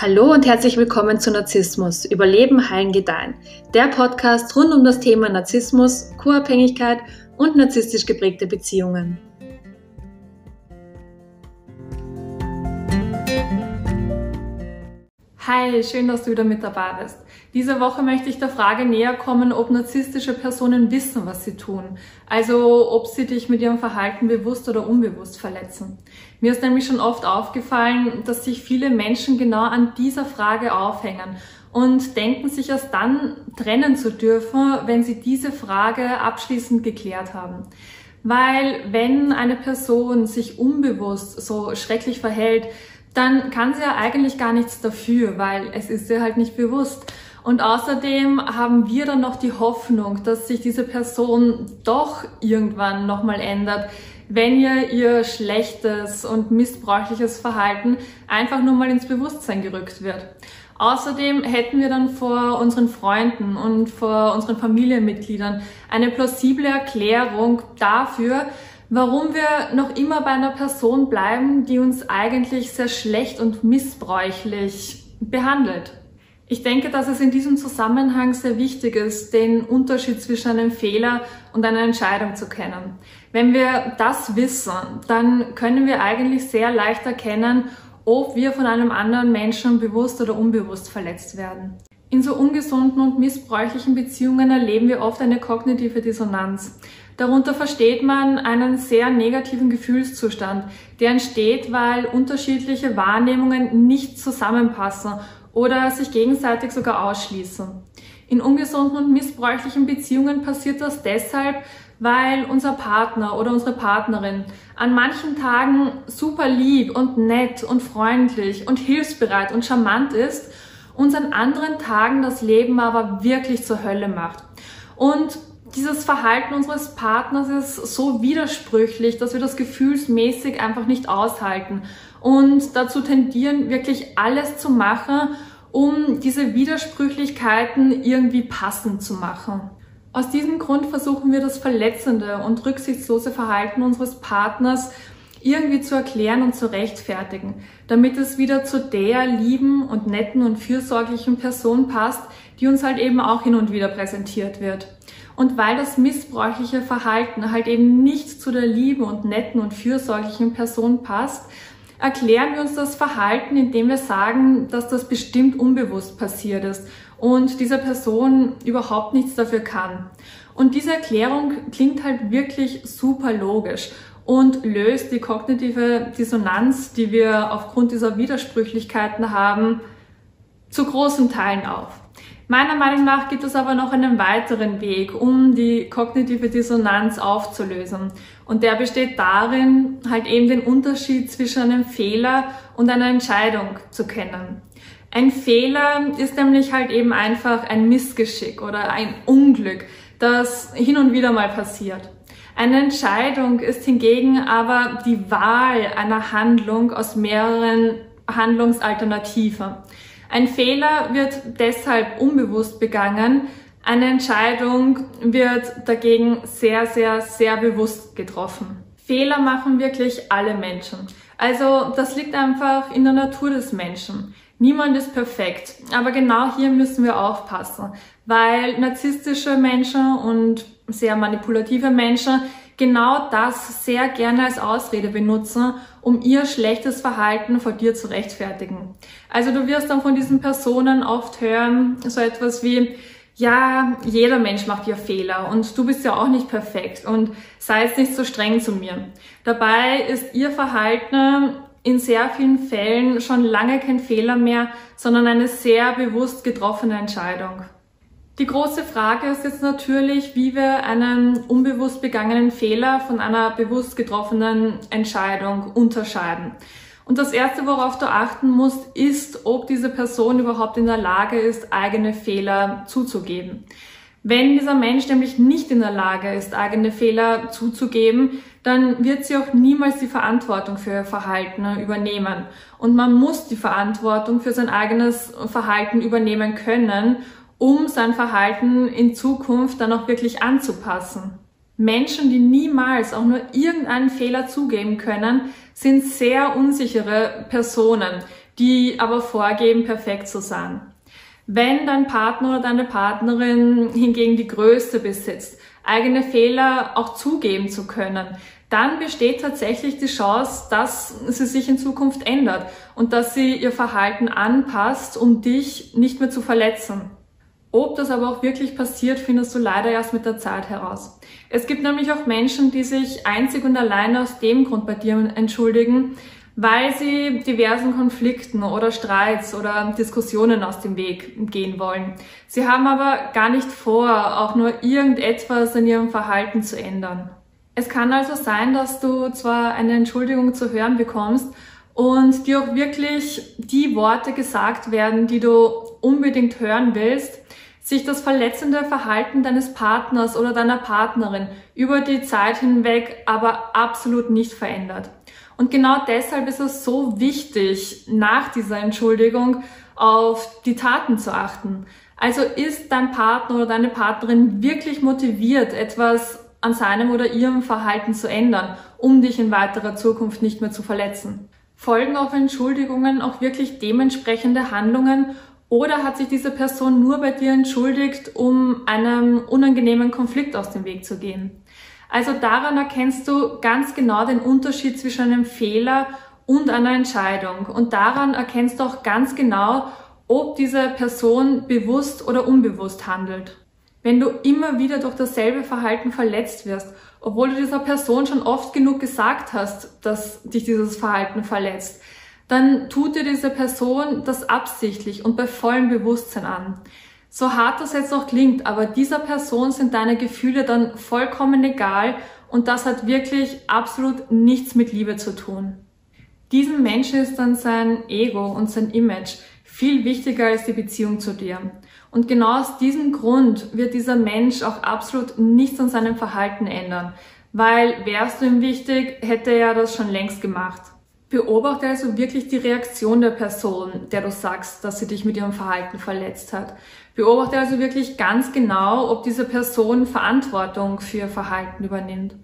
Hallo und herzlich willkommen zu Narzissmus, Überleben, Heilen, Gedeihen. Der Podcast rund um das Thema Narzissmus, Co-Abhängigkeit und narzisstisch geprägte Beziehungen. Hi, schön, dass du wieder mit dabei bist. Diese Woche möchte ich der Frage näher kommen, ob narzisstische Personen wissen, was sie tun. Also ob sie dich mit ihrem Verhalten bewusst oder unbewusst verletzen. Mir ist nämlich schon oft aufgefallen, dass sich viele Menschen genau an dieser Frage aufhängen und denken sich erst dann trennen zu dürfen, wenn sie diese Frage abschließend geklärt haben. Weil wenn eine Person sich unbewusst so schrecklich verhält, dann kann sie ja eigentlich gar nichts dafür, weil es ist ihr halt nicht bewusst. Und außerdem haben wir dann noch die Hoffnung, dass sich diese Person doch irgendwann nochmal ändert, wenn ihr ihr schlechtes und missbräuchliches Verhalten einfach nur mal ins Bewusstsein gerückt wird. Außerdem hätten wir dann vor unseren Freunden und vor unseren Familienmitgliedern eine plausible Erklärung dafür, warum wir noch immer bei einer Person bleiben, die uns eigentlich sehr schlecht und missbräuchlich behandelt. Ich denke, dass es in diesem Zusammenhang sehr wichtig ist, den Unterschied zwischen einem Fehler und einer Entscheidung zu kennen. Wenn wir das wissen, dann können wir eigentlich sehr leicht erkennen, ob wir von einem anderen Menschen bewusst oder unbewusst verletzt werden. In so ungesunden und missbräuchlichen Beziehungen erleben wir oft eine kognitive Dissonanz. Darunter versteht man einen sehr negativen Gefühlszustand, der entsteht, weil unterschiedliche Wahrnehmungen nicht zusammenpassen oder sich gegenseitig sogar ausschließen. In ungesunden und missbräuchlichen Beziehungen passiert das deshalb, weil unser Partner oder unsere Partnerin an manchen Tagen super lieb und nett und freundlich und hilfsbereit und charmant ist, uns an anderen Tagen das Leben aber wirklich zur Hölle macht. Und dieses Verhalten unseres Partners ist so widersprüchlich, dass wir das gefühlsmäßig einfach nicht aushalten und dazu tendieren, wirklich alles zu machen, um diese Widersprüchlichkeiten irgendwie passend zu machen. Aus diesem Grund versuchen wir das verletzende und rücksichtslose Verhalten unseres Partners irgendwie zu erklären und zu rechtfertigen, damit es wieder zu der lieben und netten und fürsorglichen Person passt, die uns halt eben auch hin und wieder präsentiert wird. Und weil das missbräuchliche Verhalten halt eben nicht zu der lieben und netten und fürsorglichen Person passt, erklären wir uns das Verhalten, indem wir sagen, dass das bestimmt unbewusst passiert ist und diese Person überhaupt nichts dafür kann. Und diese Erklärung klingt halt wirklich super logisch und löst die kognitive Dissonanz, die wir aufgrund dieser Widersprüchlichkeiten haben, zu großen Teilen auf. Meiner Meinung nach gibt es aber noch einen weiteren Weg, um die kognitive Dissonanz aufzulösen. Und der besteht darin, halt eben den Unterschied zwischen einem Fehler und einer Entscheidung zu kennen. Ein Fehler ist nämlich halt eben einfach ein Missgeschick oder ein Unglück, das hin und wieder mal passiert. Eine Entscheidung ist hingegen aber die Wahl einer Handlung aus mehreren Handlungsalternativen. Ein Fehler wird deshalb unbewusst begangen, eine Entscheidung wird dagegen sehr, sehr, sehr bewusst getroffen. Fehler machen wirklich alle Menschen. Also das liegt einfach in der Natur des Menschen. Niemand ist perfekt, aber genau hier müssen wir aufpassen, weil narzisstische Menschen und sehr manipulative Menschen genau das sehr gerne als Ausrede benutzen, um ihr schlechtes Verhalten vor dir zu rechtfertigen. Also du wirst dann von diesen Personen oft hören, so etwas wie, ja, jeder Mensch macht ja Fehler und du bist ja auch nicht perfekt und sei jetzt nicht so streng zu mir. Dabei ist ihr Verhalten in sehr vielen Fällen schon lange kein Fehler mehr, sondern eine sehr bewusst getroffene Entscheidung. Die große Frage ist jetzt natürlich, wie wir einen unbewusst begangenen Fehler von einer bewusst getroffenen Entscheidung unterscheiden. Und das Erste, worauf du achten musst, ist, ob diese Person überhaupt in der Lage ist, eigene Fehler zuzugeben. Wenn dieser Mensch nämlich nicht in der Lage ist, eigene Fehler zuzugeben, dann wird sie auch niemals die Verantwortung für ihr Verhalten übernehmen. Und man muss die Verantwortung für sein eigenes Verhalten übernehmen können um sein Verhalten in Zukunft dann auch wirklich anzupassen. Menschen, die niemals auch nur irgendeinen Fehler zugeben können, sind sehr unsichere Personen, die aber vorgeben, perfekt zu sein. Wenn dein Partner oder deine Partnerin hingegen die Größe besitzt, eigene Fehler auch zugeben zu können, dann besteht tatsächlich die Chance, dass sie sich in Zukunft ändert und dass sie ihr Verhalten anpasst, um dich nicht mehr zu verletzen. Ob das aber auch wirklich passiert, findest du leider erst mit der Zeit heraus. Es gibt nämlich auch Menschen, die sich einzig und allein aus dem Grund bei dir entschuldigen, weil sie diversen Konflikten oder Streits oder Diskussionen aus dem Weg gehen wollen. Sie haben aber gar nicht vor, auch nur irgendetwas in ihrem Verhalten zu ändern. Es kann also sein, dass du zwar eine Entschuldigung zu hören bekommst und dir auch wirklich die Worte gesagt werden, die du unbedingt hören willst, sich das verletzende Verhalten deines Partners oder deiner Partnerin über die Zeit hinweg aber absolut nicht verändert. Und genau deshalb ist es so wichtig, nach dieser Entschuldigung auf die Taten zu achten. Also ist dein Partner oder deine Partnerin wirklich motiviert, etwas an seinem oder ihrem Verhalten zu ändern, um dich in weiterer Zukunft nicht mehr zu verletzen? Folgen auf Entschuldigungen auch wirklich dementsprechende Handlungen oder hat sich diese Person nur bei dir entschuldigt, um einem unangenehmen Konflikt aus dem Weg zu gehen? Also daran erkennst du ganz genau den Unterschied zwischen einem Fehler und einer Entscheidung. Und daran erkennst du auch ganz genau, ob diese Person bewusst oder unbewusst handelt. Wenn du immer wieder durch dasselbe Verhalten verletzt wirst, obwohl du dieser Person schon oft genug gesagt hast, dass dich dieses Verhalten verletzt, dann tut dir diese Person das absichtlich und bei vollem Bewusstsein an. So hart das jetzt auch klingt, aber dieser Person sind deine Gefühle dann vollkommen egal und das hat wirklich absolut nichts mit Liebe zu tun. Diesem Menschen ist dann sein Ego und sein Image viel wichtiger als die Beziehung zu dir. Und genau aus diesem Grund wird dieser Mensch auch absolut nichts an seinem Verhalten ändern, weil wärst du ihm wichtig, hätte er das schon längst gemacht. Beobachte also wirklich die Reaktion der Person, der du sagst, dass sie dich mit ihrem Verhalten verletzt hat. Beobachte also wirklich ganz genau, ob diese Person Verantwortung für ihr Verhalten übernimmt.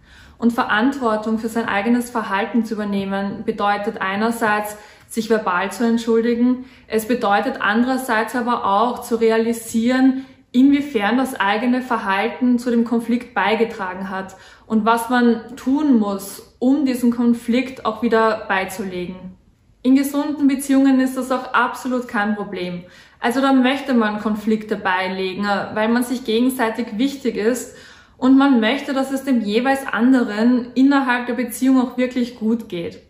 Und Verantwortung für sein eigenes Verhalten zu übernehmen bedeutet einerseits, sich verbal zu entschuldigen. Es bedeutet andererseits aber auch zu realisieren, inwiefern das eigene Verhalten zu dem Konflikt beigetragen hat und was man tun muss, um diesen Konflikt auch wieder beizulegen. In gesunden Beziehungen ist das auch absolut kein Problem. Also da möchte man Konflikte beilegen, weil man sich gegenseitig wichtig ist und man möchte, dass es dem jeweils anderen innerhalb der Beziehung auch wirklich gut geht.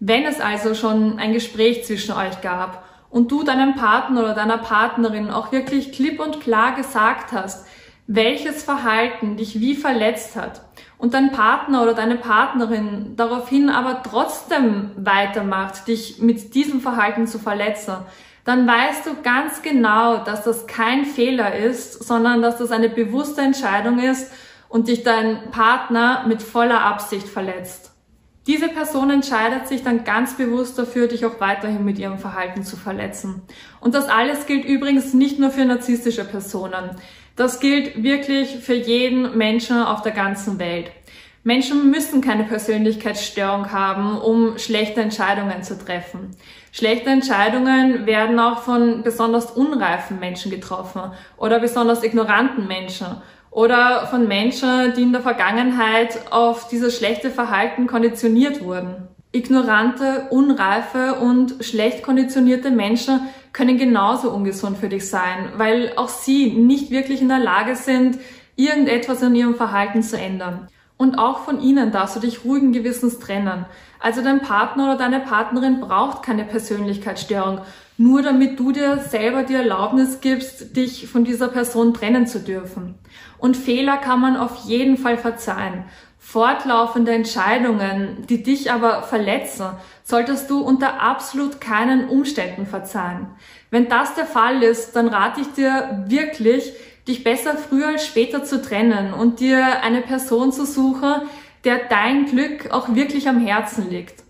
Wenn es also schon ein Gespräch zwischen euch gab und du deinem Partner oder deiner Partnerin auch wirklich klipp und klar gesagt hast, welches Verhalten dich wie verletzt hat und dein Partner oder deine Partnerin daraufhin aber trotzdem weitermacht, dich mit diesem Verhalten zu verletzen, dann weißt du ganz genau, dass das kein Fehler ist, sondern dass das eine bewusste Entscheidung ist und dich dein Partner mit voller Absicht verletzt. Diese Person entscheidet sich dann ganz bewusst dafür, dich auch weiterhin mit ihrem Verhalten zu verletzen. Und das alles gilt übrigens nicht nur für narzisstische Personen. Das gilt wirklich für jeden Menschen auf der ganzen Welt. Menschen müssen keine Persönlichkeitsstörung haben, um schlechte Entscheidungen zu treffen. Schlechte Entscheidungen werden auch von besonders unreifen Menschen getroffen oder besonders ignoranten Menschen oder von Menschen, die in der Vergangenheit auf dieses schlechte Verhalten konditioniert wurden. Ignorante, unreife und schlecht konditionierte Menschen können genauso ungesund für dich sein, weil auch sie nicht wirklich in der Lage sind, irgendetwas an ihrem Verhalten zu ändern. Und auch von ihnen darfst du dich ruhigen Gewissens trennen. Also dein Partner oder deine Partnerin braucht keine Persönlichkeitsstörung, nur damit du dir selber die Erlaubnis gibst, dich von dieser Person trennen zu dürfen. Und Fehler kann man auf jeden Fall verzeihen. Fortlaufende Entscheidungen, die dich aber verletzen, solltest du unter absolut keinen Umständen verzeihen. Wenn das der Fall ist, dann rate ich dir wirklich, dich besser früher als später zu trennen und dir eine Person zu suchen, der dein Glück auch wirklich am Herzen liegt.